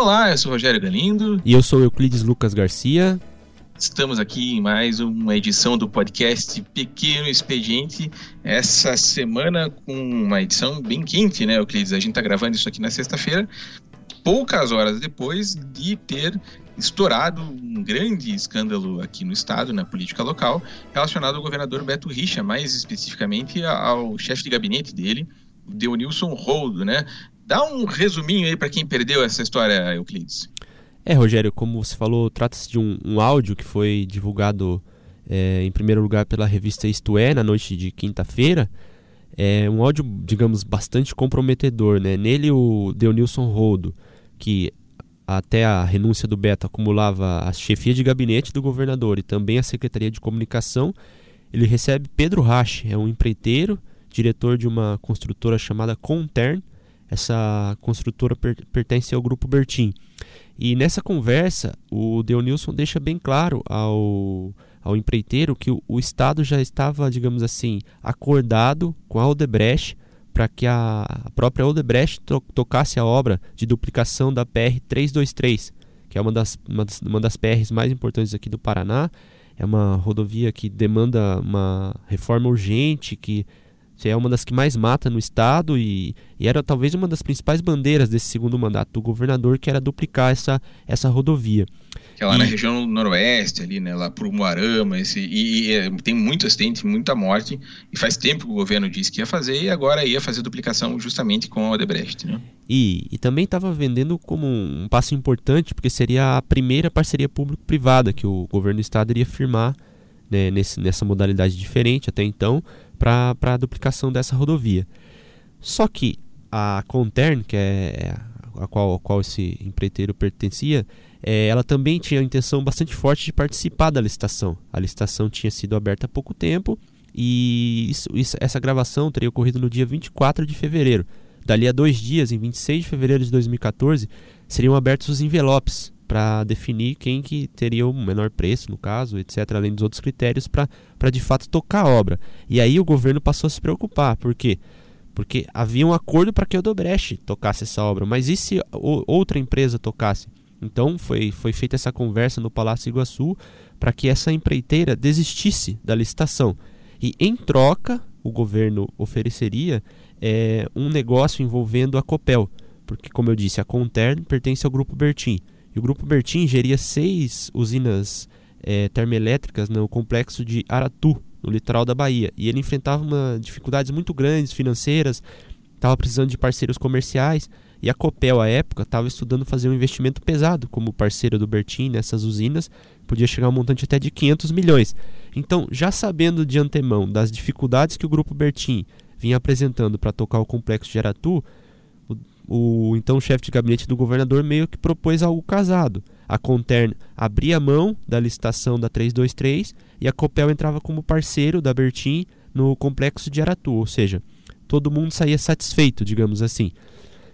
Olá, eu sou Rogério Galindo. E eu sou Euclides Lucas Garcia. Estamos aqui em mais uma edição do podcast Pequeno Expediente. Essa semana com uma edição bem quente, né, Euclides? A gente está gravando isso aqui na sexta-feira, poucas horas depois de ter estourado um grande escândalo aqui no estado, na política local, relacionado ao governador Beto Richa, mais especificamente ao chefe de gabinete dele, Deonilson Roldo, né? Dá um resuminho aí para quem perdeu essa história, Euclides. É, Rogério, como você falou, trata-se de um, um, áudio que foi divulgado é, em primeiro lugar pela revista Isto É, na noite de quinta-feira. É um áudio, digamos, bastante comprometedor. Né? Nele, o Deonilson Roldo, que até a renúncia do Beto acumulava a chefia de gabinete do governador e também a secretaria de comunicação, ele recebe Pedro Rache, é um empreiteiro, diretor de uma construtora chamada Contern. Essa construtora per pertence ao grupo Bertin. E nessa conversa, o Deonilson deixa bem claro ao, ao empreiteiro que o, o Estado já estava, digamos assim, acordado com a Odebrecht para que a, a, própria Odebrecht to, tocasse a obra de duplicação da PR 323, que é uma das, uma das, uma das PRs mais importantes aqui do Paraná. É uma rodovia que demanda uma reforma urgente, que é uma das que mais mata no estado e, e, era talvez uma das principais bandeiras desse segundo mandato do governador, que era duplicar essa, essa rodovia. Que é lá e... na região noroeste, ali, né, lá por Umuarama, esse, e, e, é, tem muito acidente, muita morte, e faz tempo que o governo disse que ia fazer, e agora ia fazer duplicação justamente com a Odebrecht. Né? E, e também estava vendendo como um passo importante, porque seria a primeira parceria público-privada que o governo do estado iria firmar né, nesse, nessa modalidade diferente até então, para a duplicação dessa rodovia. Só que a Contern, que é a qual, a qual esse empreiteiro pertencia, é, ela também tinha a intenção bastante forte de participar da licitação. A licitação tinha sido aberta há pouco tempo e isso, isso, essa gravação teria ocorrido no dia 24 de fevereiro. Dali a dois dias, em 26 de fevereiro de 2014, seriam abertos os envelopes para definir quem que teria o menor preço, no caso, etc., além dos outros critérios, para de fato tocar a obra. E aí o governo passou a se preocupar, por quê? Porque havia um acordo para que a Odebrecht tocasse essa obra, mas e se outra empresa tocasse? Então foi, foi feita essa conversa no Palácio Iguaçu para que essa empreiteira desistisse da licitação. E em troca, o governo ofereceria é, um negócio envolvendo a Copel, porque, como eu disse, a Contern pertence ao grupo Bertin. O Grupo Bertin geria seis usinas é, termoelétricas no complexo de Aratu, no litoral da Bahia. E ele enfrentava uma, dificuldades muito grandes financeiras, estava precisando de parceiros comerciais. E a Copel, à época, estava estudando fazer um investimento pesado como parceiro do Bertin nessas usinas, podia chegar a um montante até de 500 milhões. Então, já sabendo de antemão das dificuldades que o Grupo Bertin vinha apresentando para tocar o complexo de Aratu, o então chefe de gabinete do governador meio que propôs algo casado. A Contern abria mão da licitação da 323 e a Copel entrava como parceiro da Bertin no complexo de Aratu, ou seja, todo mundo saía satisfeito, digamos assim.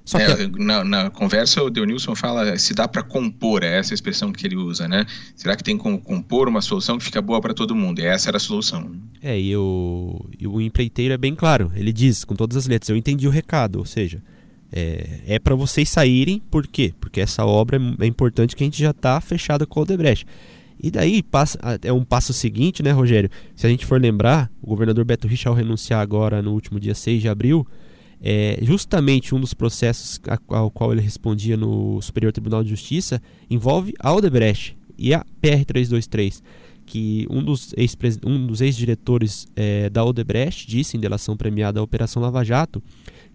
Só é, que... na, na, conversa, o Deonilson fala se dá para compor, é essa expressão que ele usa, né? Será que tem como compor uma solução que fica boa para todo mundo? E essa era a solução. É, e o, e o empreiteiro é bem claro, ele diz com todas as letras: eu entendi o recado, ou seja, é, é para vocês saírem, por quê? Porque essa obra é, é importante que a gente já está fechada com o Odebrecht. E daí passa, é um passo seguinte, né, Rogério? Se a gente for lembrar, o governador Beto Richa, ao renunciar agora no último dia 6 de abril, é, justamente um dos processos ao qual ele respondia no Superior Tribunal de Justiça envolve a Odebrecht e a PR-323, que um dos ex-diretores um é, da Odebrecht disse em delação premiada à Operação Lava Jato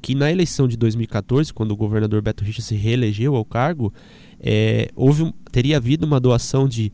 que na eleição de 2014, quando o governador Beto Richa se reelegeu ao cargo, é, houve, teria havido uma doação de.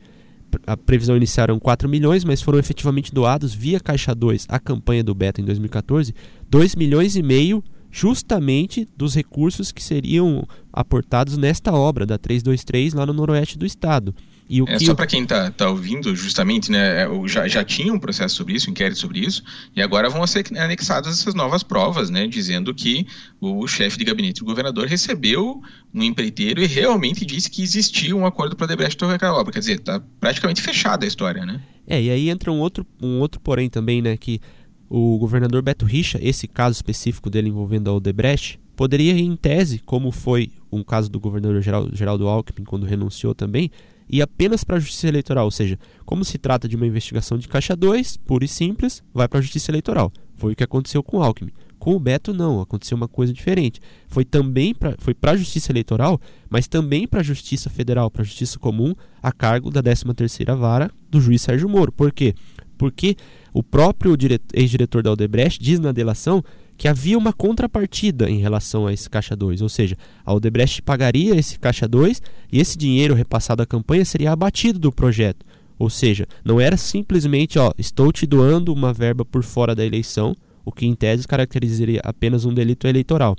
A previsão inicial eram 4 milhões, mas foram efetivamente doados via Caixa 2 à campanha do Beto em 2014, 2 milhões e meio justamente dos recursos que seriam aportados nesta obra da 323 lá no noroeste do estado. E é, só para quem está tá ouvindo, justamente, né, é, já, já tinha um processo sobre isso, um inquérito sobre isso, e agora vão ser anexadas essas novas provas, né, dizendo que o chefe de gabinete do governador recebeu um empreiteiro e realmente disse que existia um acordo para Debrecht a obra. Quer dizer, está praticamente fechada a história, né? É, e aí entra um outro, um outro porém também, né, que o governador Beto Richa, esse caso específico dele envolvendo a Odebrecht, poderia, em tese, como foi um caso do governador Geraldo Alckmin quando renunciou também, ir apenas para a Justiça Eleitoral. Ou seja, como se trata de uma investigação de caixa 2, pura e simples, vai para a Justiça Eleitoral. Foi o que aconteceu com o Alckmin. Com o Beto não, aconteceu uma coisa diferente. Foi também pra, foi para a Justiça Eleitoral, mas também para a Justiça Federal, para a Justiça Comum, a cargo da 13ª Vara do juiz Sérgio Moro. Por quê? Porque o próprio ex-diretor da Odebrecht diz na delação que havia uma contrapartida em relação a esse caixa 2, ou seja, a Odebrecht pagaria esse caixa 2 e esse dinheiro repassado à campanha seria abatido do projeto. Ou seja, não era simplesmente, ó, estou te doando uma verba por fora da eleição, o que em tese caracterizaria apenas um delito eleitoral.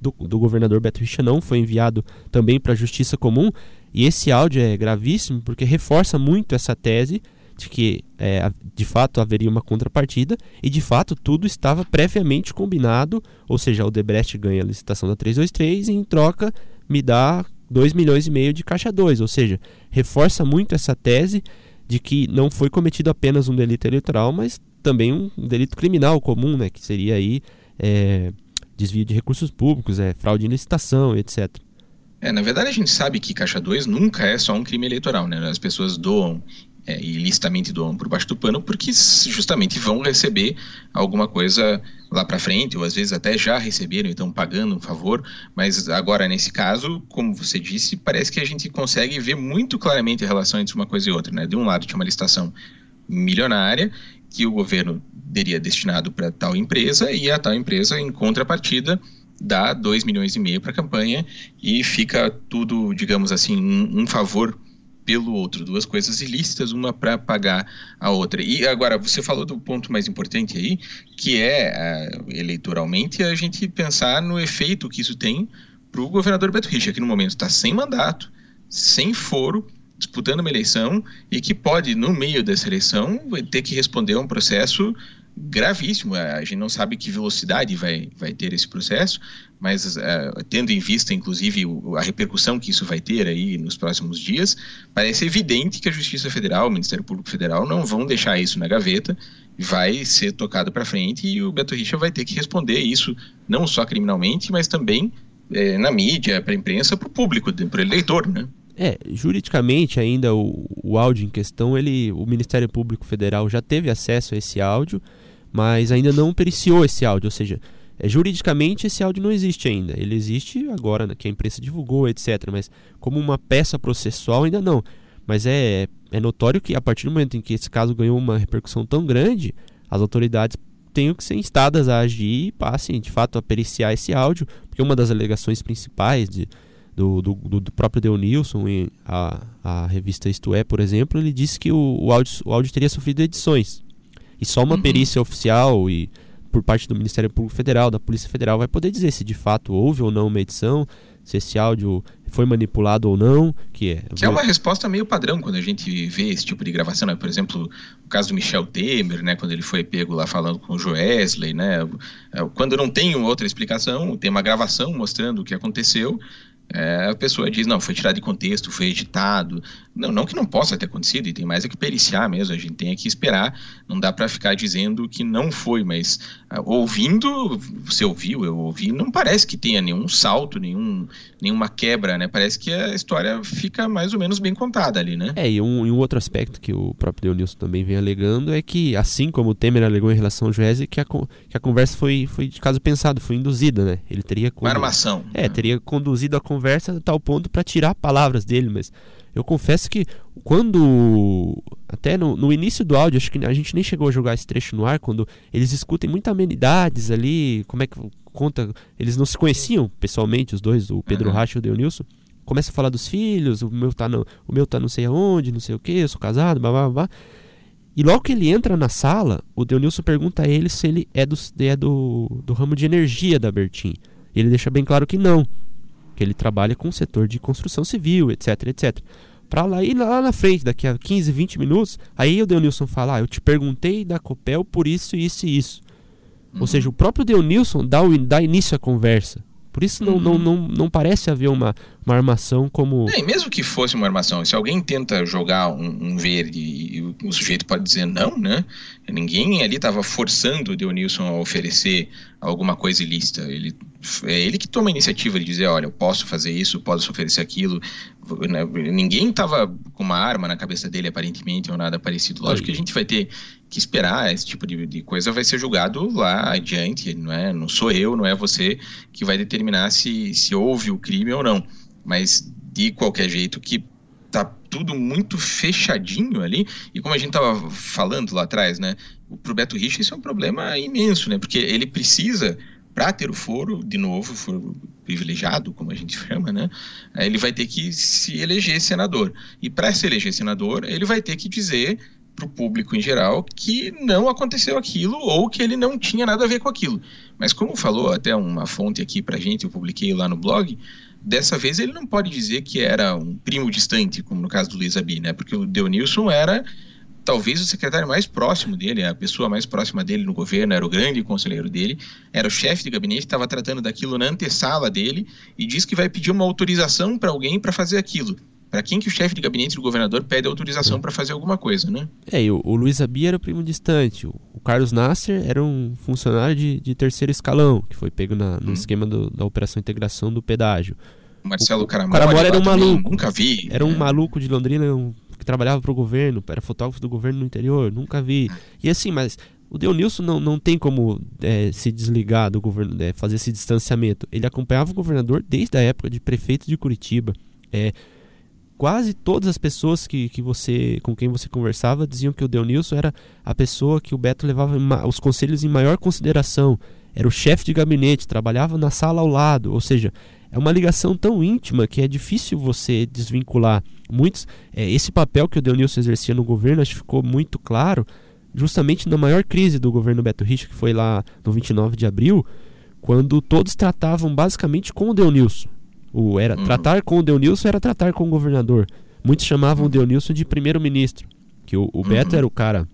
Do, do governador Beto não foi enviado também para a Justiça Comum, e esse áudio é gravíssimo porque reforça muito essa tese de que é, de fato haveria uma contrapartida e de fato tudo estava previamente combinado, ou seja, o Debrecht ganha a licitação da 323 e em troca me dá 2 milhões e meio de caixa 2, ou seja, reforça muito essa tese de que não foi cometido apenas um delito eleitoral, mas também um delito criminal comum, né, que seria aí é, desvio de recursos públicos, é, fraude em licitação, etc. É, na verdade, a gente sabe que Caixa 2 nunca é só um crime eleitoral, né? As pessoas doam é, ilicitamente doam por baixo do pano porque justamente vão receber alguma coisa lá para frente, ou às vezes até já receberam e estão pagando um favor, mas agora nesse caso, como você disse, parece que a gente consegue ver muito claramente a relação entre uma coisa e outra. Né? De um lado tinha uma licitação milionária que o governo teria destinado para tal empresa e a tal empresa, em contrapartida, dá 2 milhões e meio para a campanha e fica tudo, digamos assim, um, um favor pelo outro, duas coisas ilícitas, uma para pagar a outra. E agora, você falou do ponto mais importante aí, que é, uh, eleitoralmente, a gente pensar no efeito que isso tem para o governador Beto Richa, que no momento está sem mandato, sem foro, disputando uma eleição e que pode, no meio dessa eleição, ter que responder a um processo gravíssimo. A gente não sabe que velocidade vai, vai ter esse processo, mas uh, tendo em vista, inclusive, o, a repercussão que isso vai ter aí nos próximos dias, parece evidente que a Justiça Federal, o Ministério Público Federal, não vão deixar isso na gaveta, vai ser tocado para frente e o Beto Richa vai ter que responder isso, não só criminalmente, mas também eh, na mídia, para a imprensa, para o público, para o eleitor, né? É, juridicamente ainda o, o áudio em questão, ele, o Ministério Público Federal já teve acesso a esse áudio, mas ainda não periciou esse áudio, ou seja, é, juridicamente esse áudio não existe ainda. Ele existe agora, né, que a imprensa divulgou, etc. Mas como uma peça processual ainda não. Mas é, é notório que a partir do momento em que esse caso ganhou uma repercussão tão grande, as autoridades têm que ser instadas a agir e passem de fato a periciar esse áudio, porque uma das alegações principais de, do, do, do próprio Deonilson em a, a revista Isto É, por exemplo, ele disse que o, o, áudio, o áudio teria sofrido edições. E só uma uhum. perícia oficial e por parte do Ministério Público Federal, da Polícia Federal, vai poder dizer se de fato houve ou não uma edição, se esse áudio foi manipulado ou não, que é... Que é uma resposta meio padrão quando a gente vê esse tipo de gravação, né? Por exemplo, o caso do Michel Temer, né? Quando ele foi pego lá falando com o Joesley, né? Quando não tem outra explicação, tem uma gravação mostrando o que aconteceu, é, a pessoa diz, não, foi tirado de contexto, foi editado. Não, não que não possa ter acontecido, e tem mais é que periciar mesmo, a gente tem que esperar, não dá para ficar dizendo que não foi, mas uh, ouvindo, você ouviu, eu ouvi, não parece que tenha nenhum salto, nenhum, nenhuma quebra, né? Parece que a história fica mais ou menos bem contada ali, né? É, e um, e um outro aspecto que o próprio Deonilson também vem alegando é que, assim como o Temer alegou em relação ao Joese, que a, que a conversa foi, foi de caso pensado, foi induzida, né? Ele teria... Uma armação. É, né? teria conduzido a conversa conversa a tal ponto para tirar palavras dele, mas eu confesso que quando até no, no, início do áudio, acho que a gente nem chegou a jogar esse trecho no ar, quando eles escutem muitas amenidades ali, como é que conta, eles não se conheciam pessoalmente os dois, o Pedro uhum. Racha e o Deonilson. Começa a falar dos filhos, o meu tá no, o meu tá não sei aonde, não sei o que, eu sou casado, blá blá blá. E logo que ele entra na sala, o Deonilson pergunta a ele se ele é do, é do, do ramo de energia da Bertin. E ele deixa bem claro que não que ele trabalha com o setor de construção civil, etc, etc. Para lá e lá na frente, daqui a 15, 20 minutos, aí o Deonilson fala: ah, eu te perguntei da Copel por isso, isso e isso. Uhum. Ou seja, o próprio Deonilson dá, o, dá início à conversa. Por isso não, uhum. não, não, não parece haver uma uma armação como. É, mesmo que fosse uma armação, se alguém tenta jogar um, um verde o, sujeito pode dizer não, né? Ninguém ali estava forçando o Dionilson a oferecer alguma coisa ilícita. Ele, é ele que toma a iniciativa de dizer: olha, eu posso fazer isso, posso oferecer aquilo. Né? Ninguém estava com uma arma na cabeça dele, aparentemente, ou nada parecido. Lógico que a gente vai ter que esperar, esse tipo de, de coisa vai ser julgado lá adiante, não é? Não sou eu, não é você que vai determinar se, se houve o crime ou não mas de qualquer jeito que tudo muito fechadinho ali, e como a gente tava falando lá atrás, né, pro Beto Richa isso é um problema imenso, né, porque ele precisa para ter o foro, de novo, foro privilegiado, como a gente chama, né? Ele vai ter que se eleger senador. E para se eleger senador, ele vai ter que dizer para o público em geral que não aconteceu aquilo ou que ele não tinha nada a ver com aquilo. Mas como falou até uma fonte aqui para gente, eu publiquei lá no blog, dessa vez ele não pode dizer que era um primo distante, como no caso do Luiz Abi, né? Porque o Deonilson era talvez o secretário mais próximo dele, a pessoa mais próxima dele no governo, era o grande conselheiro dele, era o chefe de gabinete, estava tratando daquilo na antessala dele e diz que vai pedir uma autorização para alguém para fazer aquilo. Para quem que o chefe de gabinete do governador pede autorização para fazer alguma coisa, né? É, e o, o Luiz Abi era o primo distante. O, o Carlos Nasser era um funcionário de, de terceiro escalão, que foi pego na, no hum. esquema do, da operação integração do pedágio. O Marcelo Caramora, Caramora era um maluco. Nunca vi. Era um é. maluco de Londrina um, que trabalhava para o governo, era fotógrafo do governo no interior, nunca vi. E assim, mas o Deonilson não, não tem como é, se desligar do governo, é, fazer esse distanciamento. Ele acompanhava o governador desde a época de prefeito de Curitiba. É, quase todas as pessoas que, que você com quem você conversava diziam que o Deonilson era a pessoa que o Beto levava os conselhos em maior consideração. Era o chefe de gabinete, trabalhava na sala ao lado, ou seja, é uma ligação tão íntima que é difícil você desvincular. Muitos, é, esse papel que o Deonilson exercia no governo acho que ficou muito claro justamente na maior crise do governo Beto Richa, que foi lá no 29 de abril, quando todos tratavam basicamente com o Deonilson. O, era, uhum. Tratar com o Deonilson era tratar com o governador. Muitos chamavam uhum. o Deonilson de primeiro-ministro. Que o, o Beto uhum. era o cara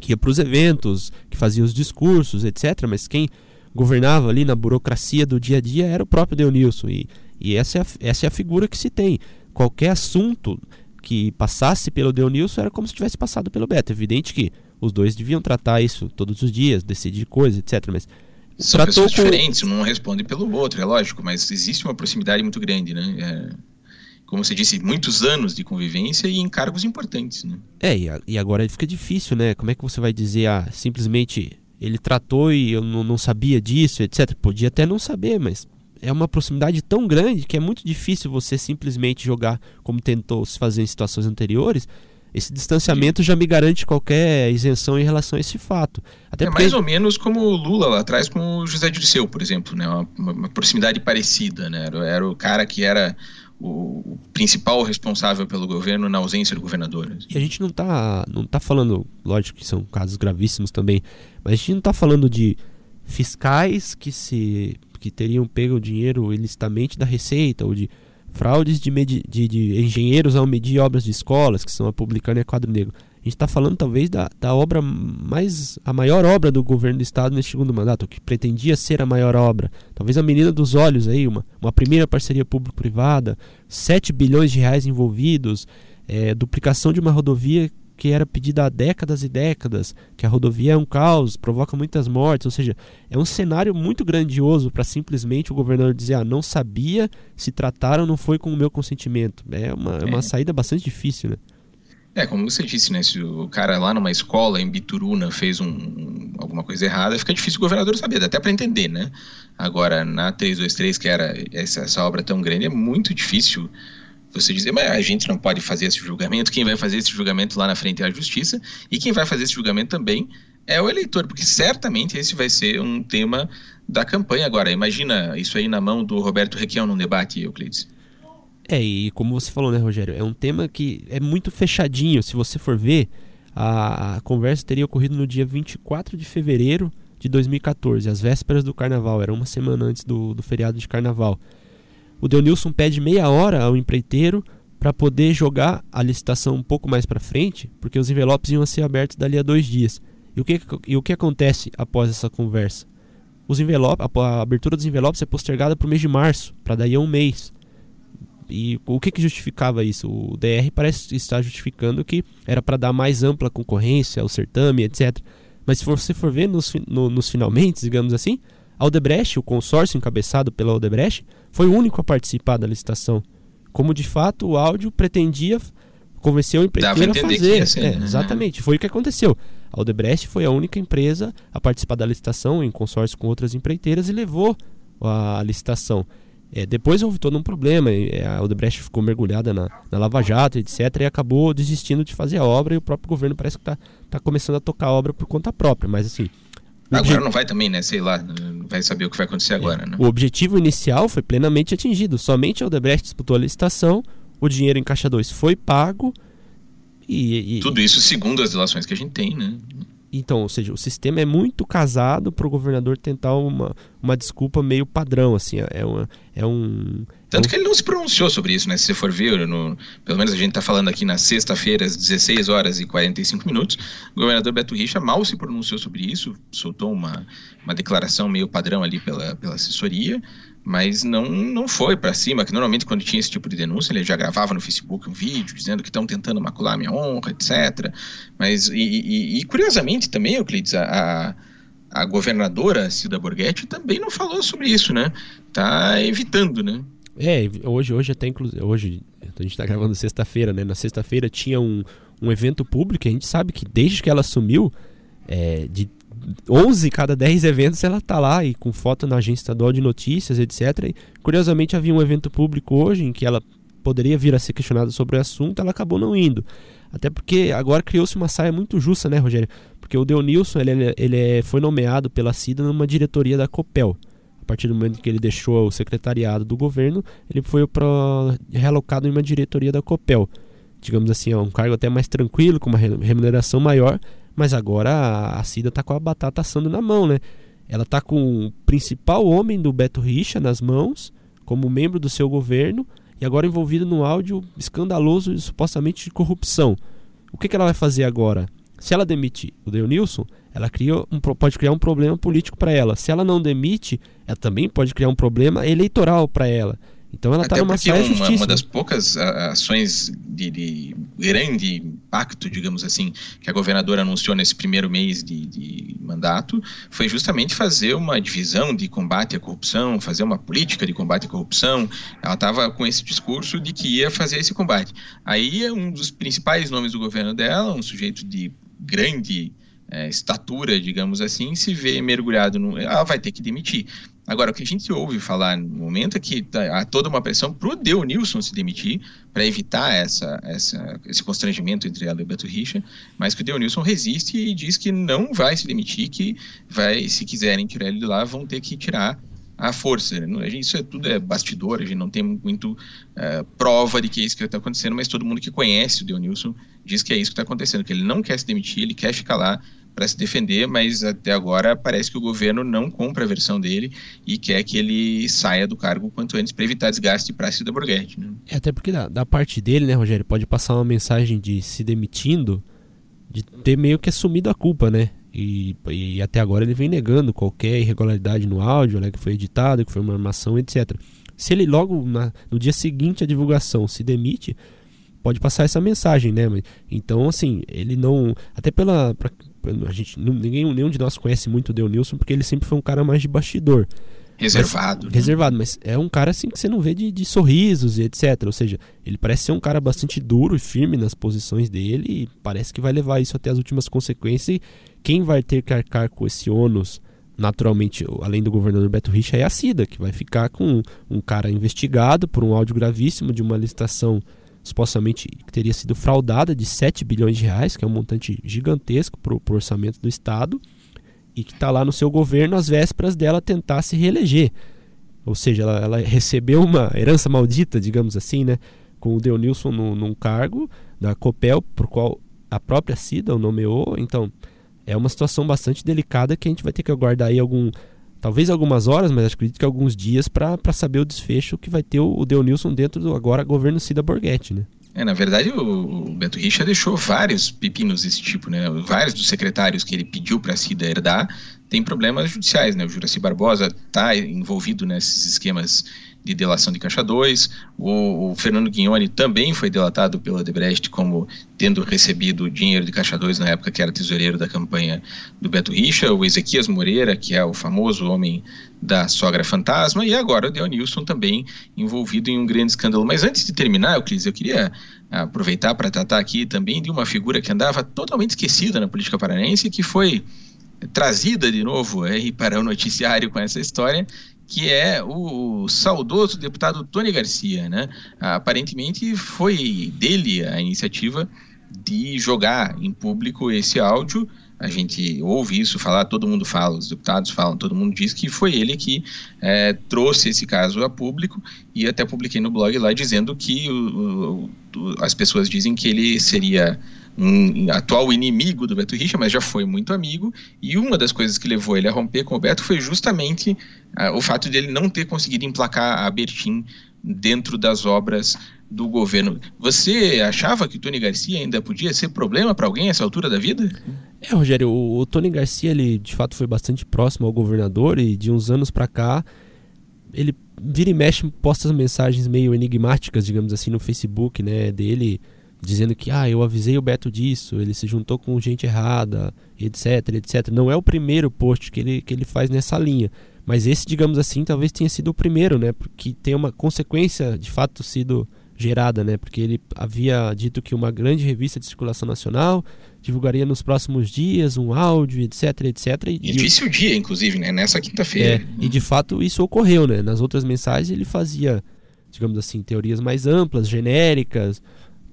que ia para os eventos, que fazia os discursos, etc. Mas quem governava ali na burocracia do dia a dia era o próprio Deonilson. E, e essa, é a, essa é a figura que se tem. Qualquer assunto que passasse pelo Deonilson era como se tivesse passado pelo Beto. Evidente que os dois deviam tratar isso todos os dias, decidir coisas, etc. Mas são pessoas com... diferentes, um não responde pelo outro, é lógico, mas existe uma proximidade muito grande, né? É, como você disse, muitos anos de convivência e encargos importantes, né? É, e agora fica difícil, né? Como é que você vai dizer, ah, simplesmente ele tratou e eu não, não sabia disso, etc. Podia até não saber, mas é uma proximidade tão grande que é muito difícil você simplesmente jogar como tentou se fazer em situações anteriores esse distanciamento já me garante qualquer isenção em relação a esse fato. Até é porque... mais ou menos como o Lula lá atrás com o José Dirceu, por exemplo, né? Uma, uma proximidade parecida, né? Era, era, o cara que era o principal responsável pelo governo na ausência do governador. E a gente não está não tá falando, lógico que são casos gravíssimos também, mas a gente não está falando de fiscais que se que teriam pego o dinheiro ilicitamente da Receita ou de fraudes de, de, de, engenheiros ao medir obras de escolas, que são a Publicana e a Quadro Negro. A gente está falando talvez da, da obra mais. a maior obra do governo do estado nesse segundo mandato, que pretendia ser a maior obra. Talvez a Menina dos Olhos aí, uma, uma primeira parceria público-privada, 7 bilhões de reais envolvidos, é, duplicação de uma rodovia que era pedida há décadas e décadas, que a rodovia é um caos, provoca muitas mortes, ou seja, é um cenário muito grandioso para simplesmente o governador dizer, ah, não sabia, se trataram, não foi com o meu consentimento. É uma, é. uma saída bastante difícil, né? É, como você disse, né? Se o cara lá numa escola em Bituruna fez um, alguma coisa errada, fica difícil o governador saber, até para entender, né? Agora, na 323, que era essa, essa obra tão grande, é muito difícil você dizer, mas a gente não pode fazer esse julgamento, quem vai fazer esse julgamento lá na frente é a justiça, e quem vai fazer esse julgamento também é o eleitor, porque certamente esse vai ser um tema da campanha agora. Imagina isso aí na mão do Roberto Requião num debate, Euclides. É, e como você falou, né, Rogério, é um tema que é muito fechadinho. Se você for ver, a, conversa teria ocorrido no dia 24 de fevereiro de 2014, às vésperas do carnaval, era uma semana antes do, do feriado de carnaval o Deonilson pede meia hora ao empreiteiro para poder jogar a licitação um pouco mais para frente, porque os envelopes iam ser abertos dali a dois dias. E o que, e o que acontece após essa conversa? Os envelopes, a, abertura dos envelopes é postergada para o mês de março, para daí a um mês. E o que, que justificava isso? O DR parece estar justificando que era para dar mais ampla concorrência ao certame, etc. Mas se você for ver nos, no, nos finalmente, digamos assim, a Odebrecht, o consórcio encabeçado pela Odebrecht, foi o único a participar da licitação. Como de fato o áudio pretendia convencer o empreiteiro a fazer. É, né? Exatamente, foi o que aconteceu. A Odebrecht foi a única empresa a participar da licitação em consórcio com outras empreiteiras e levou a licitação. É, depois houve todo um problema, a Odebrecht ficou mergulhada na, na, Lava Jato, etc., e acabou desistindo de fazer a obra, e o próprio governo parece que está tá começando a tocar a obra por conta própria, mas assim... Agora não vai também, né? Sei lá, vai saber o que vai acontecer é, agora, né? O objetivo inicial foi plenamente atingido, somente a Odebrecht disputou a licitação, o dinheiro em caixa 2 foi pago, e, e, Tudo isso segundo as relações que a gente tem, né? Então, ou seja, o sistema é muito casado para o governador tentar uma, uma desculpa meio padrão, assim, é, uma, é um... Tanto é um... que ele não se pronunciou sobre isso, né? Se você for ver, no, pelo menos a gente está falando aqui na sexta-feira, às 16 horas e 45 minutos, o governador Beto Richa mal se pronunciou sobre isso, soltou uma, uma declaração meio padrão ali pela, pela assessoria, mas não, não foi para cima, que normalmente quando tinha esse tipo de denúncia, ele já gravava no Facebook um vídeo dizendo que estão tentando macular minha honra, etc. Mas, e, e, e curiosamente também, Euclides, a, a, governadora Cida Borghetti também não falou sobre isso, né? Tá evitando, né? É, hoje, hoje até inclusive, hoje, a gente está gravando sexta-feira, né? Na sexta-feira tinha um, um evento público, a gente sabe que desde que ela assumiu, é, de 11 cada 10 eventos ela tá lá e com foto na agência estadual de notícias, etc. E, curiosamente havia um evento público hoje em que ela poderia vir a ser questionada sobre o assunto, ela acabou não indo. Até porque agora criou-se uma saia muito justa, né, Rogério? Porque o Deonilson, ele, ele, ele é, foi nomeado pela CIDA numa diretoria da COPEL. A partir do momento que ele deixou o secretariado do governo, ele foi pro, realocado em uma diretoria da COPEL. Digamos assim, é um cargo até mais tranquilo, com uma remuneração maior, mas agora a, Cida tá com a batata assando na mão, né? Ela tá com o principal homem do Beto Richa nas mãos, como membro do seu governo, e agora envolvida num áudio escandaloso e supostamente de corrupção. O que, que ela vai fazer agora? Se ela demitir o Deonilson, ela cria um, pode criar um problema político para ela. Se ela não demite, ela também pode criar um problema eleitoral para ela. Então ela está numa saia uma, uma das poucas ações de, de, grande impacto, digamos assim, que a governadora anunciou nesse primeiro mês de, de, mandato foi justamente fazer uma divisão de combate à corrupção, fazer uma política de combate à corrupção. Ela estava com esse discurso de que ia fazer esse combate. Aí um dos principais nomes do governo dela, um sujeito de grande é, estatura, digamos assim, se vê mergulhado no. Ela vai ter que demitir. Agora, o que a gente ouve falar no momento é que tá, há toda uma pressão para o Deu Nilson se demitir, para evitar essa, essa, esse constrangimento entre ela e o Beto Richa, mas que o Deu Nilson resiste e diz que não vai se demitir, que vai, se quiserem tirar ele de lá, vão ter que tirar a força. Isso é tudo é bastidor, a gente não tem muito uh, prova de que é isso que está acontecendo, mas todo mundo que conhece o Deonilson diz que é isso que está acontecendo, que ele não quer se demitir, ele quer ficar lá para se defender, mas até agora parece que o governo não compra a versão dele e quer que ele saia do cargo quanto antes para evitar desgaste para Cida Borghetti. Né? É, até porque da, da, parte dele, né, Rogério, pode passar uma mensagem de se demitindo, de ter meio que assumido a culpa, né? E, e até agora ele vem negando qualquer irregularidade no áudio, né, que foi editado, que foi uma armação, etc. Se ele logo na, no dia seguinte à divulgação se demite, pode passar essa mensagem, né? Então, assim, ele não. Até pela. Pra, a gente, ninguém, nenhum de nós conhece muito o Deonilson porque ele sempre foi um cara mais de bastidor. Reservado. Mas, né? Reservado, mas é um cara assim que você não vê de, de, sorrisos e etc. Ou seja, ele parece ser um cara bastante duro e firme nas posições dele e parece que vai levar isso até as últimas consequências. E quem vai ter que arcar com esse ônus, naturalmente, além do governador Beto Richa, é a CIDA, que vai ficar com um cara investigado por um áudio gravíssimo de uma licitação supostamente teria sido fraudada de 7 bilhões de reais, que é um montante gigantesco para o orçamento do Estado, e que está lá no seu governo às vésperas dela tentar se reeleger. Ou seja, ela, ela recebeu uma herança maldita, digamos assim, né, com o Deonilson no, num cargo da COPEL, por qual a própria Cida o nomeou. Então, é uma situação bastante delicada que a gente vai ter que aguardar aí algum talvez algumas horas, mas acredito que alguns dias para saber o desfecho que vai ter o, Deonilson dentro do agora governo Cida Borghetti, né? É, na verdade, o, Beto Richa deixou vários pepinos desse tipo, né? Vários dos secretários que ele pediu para Cida herdar têm problemas judiciais, né? O Juraci Barbosa está envolvido nesses esquemas de delação de Caixa 2. O, o Fernando Guignoni também foi delatado pela Debrecht como tendo recebido dinheiro de Caixa 2 na época que era tesoureiro da campanha do Beto Richa. O Ezequias Moreira, que é o famoso homem da sogra fantasma. E agora o Deonilson também envolvido em um grande escândalo. Mas antes de terminar, Euclides, eu queria aproveitar para tratar aqui também de uma figura que andava totalmente esquecida na política paranaense, que foi trazida de novo aí para o noticiário com essa história, que é o saudoso deputado Tony Garcia, né? Aparentemente foi dele a iniciativa de jogar em público esse áudio. A gente ouve isso falar, todo mundo fala, os deputados falam, todo mundo diz que foi ele que é, trouxe esse caso a público e até publiquei no blog lá dizendo que o, o, as pessoas dizem que ele seria um atual inimigo do Beto Richa, mas já foi muito amigo, e uma das coisas que levou ele a romper com o Beto foi justamente uh, o fato de ele não ter conseguido emplacar a Bertin dentro das obras do governo. Você achava que Tony Garcia ainda podia ser problema para alguém nessa altura da vida? É, Rogério, o, o Tony Garcia, ele de fato foi bastante próximo ao governador e de uns anos para cá, ele vira e mexe, posta mensagens meio enigmáticas, digamos assim, no Facebook, né, dele, dizendo que ah, eu avisei o Beto disso, ele se juntou com gente errada, etc, etc. Não é o primeiro post que ele, que ele faz nessa linha. Mas esse, digamos assim, talvez tenha sido o primeiro, né? Porque tem uma consequência de fato sido gerada, né? Porque ele havia dito que uma grande revista de circulação nacional divulgaria nos próximos dias um áudio, etc, etc. E, e disse o dia, inclusive, né? Nessa quinta-feira. É, e de fato isso ocorreu, né? Nas outras mensagens ele fazia, digamos assim, teorias mais amplas, genéricas,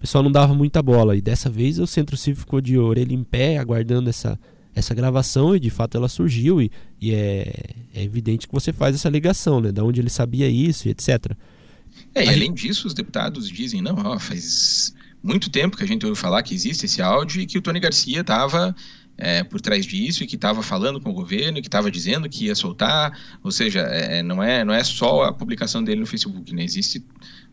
pessoal não dava muita bola. E dessa vez o Centro Cívico ficou de orelha em pé, aguardando essa, essa gravação, e de fato ela surgiu. E, e é, é, evidente que você faz essa ligação, né? Da onde ele sabia isso e etc. É, e além disso, os deputados dizem: não, ó, faz muito tempo que a gente ouviu falar que existe esse áudio e que o Tony Garcia estava. É, por trás disso e que estava falando com o governo e que estava dizendo que ia soltar, ou seja, é, não é não é só a publicação dele no Facebook, né? Existe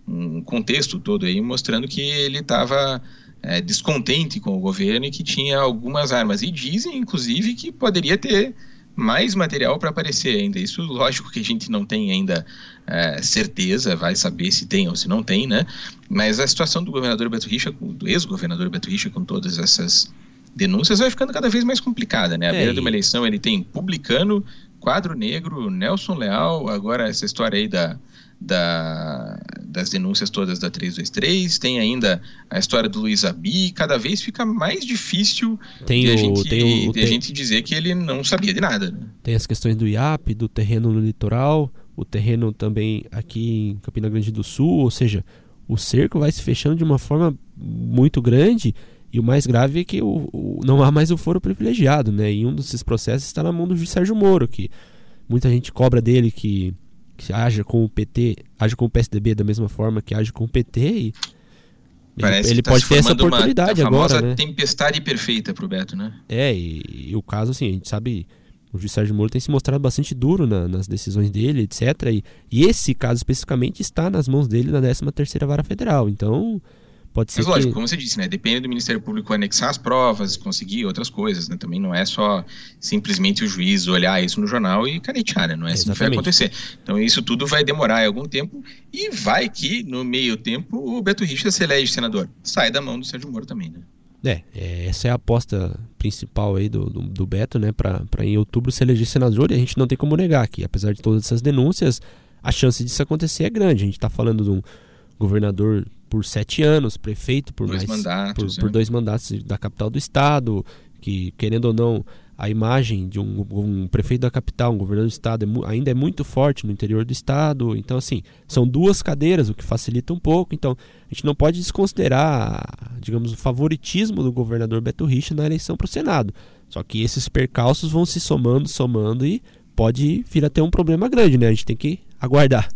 um contexto todo aí mostrando que ele estava é, descontente com o governo e que tinha algumas armas. E dizem, inclusive, que poderia ter mais material para aparecer ainda. Isso, lógico que a gente não tem ainda é, certeza, vai saber se tem ou se não tem, né? Mas a situação do governador Beto Richa, do ex-governador Beto Richa, com todas essas denúncias, vai ficando cada vez mais complicada, né? A é, beira de uma eleição ele tem publicano, quadro negro, Nelson Leal, agora essa história aí da da, das denúncias todas da 323, tem ainda a história do Luiz Abi, cada vez fica mais difícil tem de, o, a, gente, tem o, de tem... a gente dizer que ele não sabia de nada. Né? Tem as questões do IAP, do terreno no litoral, o terreno também aqui em Campina Grande do Sul, ou seja, o cerco vai se fechando de uma forma muito grande e o mais grave é que o, o, não há mais o foro privilegiado, né? E um desses processos está na mão do Sérgio Moro, que muita gente cobra dele que que haja com o PT, age com o PSDB da mesma forma que age com o PT e Parece ele, ele tá pode ter essa oportunidade uma, agora, né? tempestade perfeita pro Beto, né? É, e, e, o caso assim, a gente sabe, o juiz Sérgio Moro tem se mostrado bastante duro na, nas decisões dele, etc. E, e, esse caso especificamente está nas mãos dele na 13 terceira Vara Federal. Então, Pode ser Mas lógico, que... como você disse, né? Depende do Ministério Público anexar as provas, conseguir outras coisas, né? Também não é só simplesmente o juiz olhar isso no jornal e canetear, né? Não é assim que vai acontecer. Então isso tudo vai demorar algum tempo e vai que, no meio tempo, o Beto Richa se elege senador. Sai da mão do Sérgio Moro também, né? É, é essa é a aposta principal aí do, do, do Beto, né? Para em outubro se eleger senador e a gente não tem como negar que, apesar de todas essas denúncias, a chance disso acontecer é grande. A gente está falando de um governador por sete anos, prefeito por dois mais mandatos, por, por, é. dois mandatos da capital do estado, que querendo ou não a imagem de um, um prefeito da capital, um governador do estado é, ainda é muito forte no interior do estado. Então assim, são duas cadeiras, o que facilita um pouco. Então a gente não pode desconsiderar, digamos, o favoritismo do governador Beto Richa na eleição para o Senado. Só que esses percalços vão se somando, somando e pode vir a ter um problema grande, né? A gente tem que aguardar.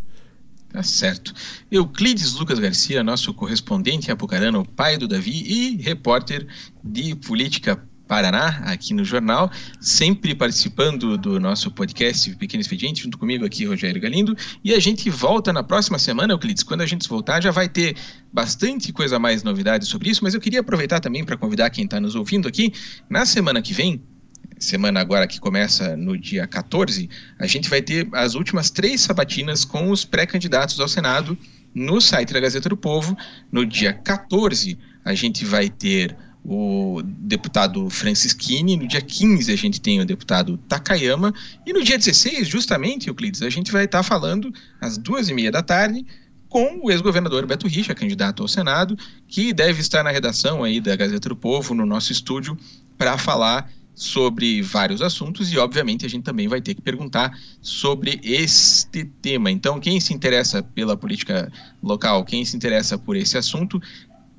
Tá certo. Euclides Lucas Garcia, nosso correspondente em Apucarana, o pai do Davi e repórter de política Paraná, aqui no jornal, sempre participando do nosso podcast Pequeno Expediente, junto comigo aqui, Rogério Galindo. E a gente volta na próxima semana, Euclides. Quando a gente voltar, já vai ter bastante coisa mais novidades sobre isso, mas eu queria aproveitar também para convidar quem está nos ouvindo aqui. Na semana que vem, semana agora que começa no dia 14, a gente vai ter as últimas três sabatinas com os pré-candidatos ao Senado no site da Gazeta do Povo. No dia 14, a gente vai ter o deputado Francisquini, no dia 15 a gente tem o deputado Takayama, e no dia 16, justamente, Euclides, a gente vai estar falando às duas e meia da tarde com o ex-governador Beto Richa, candidato ao Senado, que deve estar na redação aí da Gazeta do Povo, no nosso estúdio, para falar sobre vários assuntos e, obviamente, a gente também vai ter que perguntar sobre este tema. Então, quem se interessa pela política local, quem se interessa por esse assunto,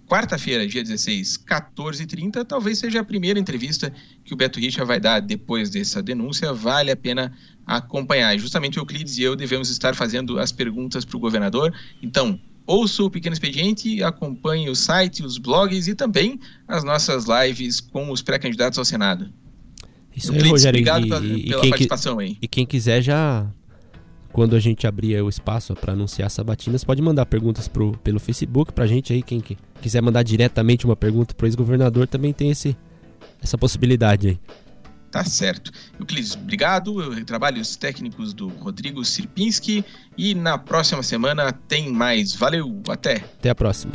quarta-feira, dia 16, 14h30, talvez seja a primeira entrevista que o Beto Richa vai dar depois dessa denúncia. Vale a pena acompanhar. Justamente o Euclides e eu devemos estar fazendo as perguntas para o governador. Então, ouça o Pequeno Expediente, acompanhe o site, os blogs e também as nossas lives com os pré-candidatos ao Senado. Isso aí, Rogério. Obrigado e, pela, e quem, participação aí. E quem quiser já, quando a gente abrir o espaço para anunciar sabatinas, pode mandar perguntas pro, pelo Facebook pra gente aí. Quem que, quiser mandar diretamente uma pergunta pro ex-governador também tem esse, essa possibilidade aí. Tá certo. Euclides, obrigado. Trabalhos técnicos do Rodrigo Sirpinski. E na próxima semana tem mais. Valeu, até. Até a próxima.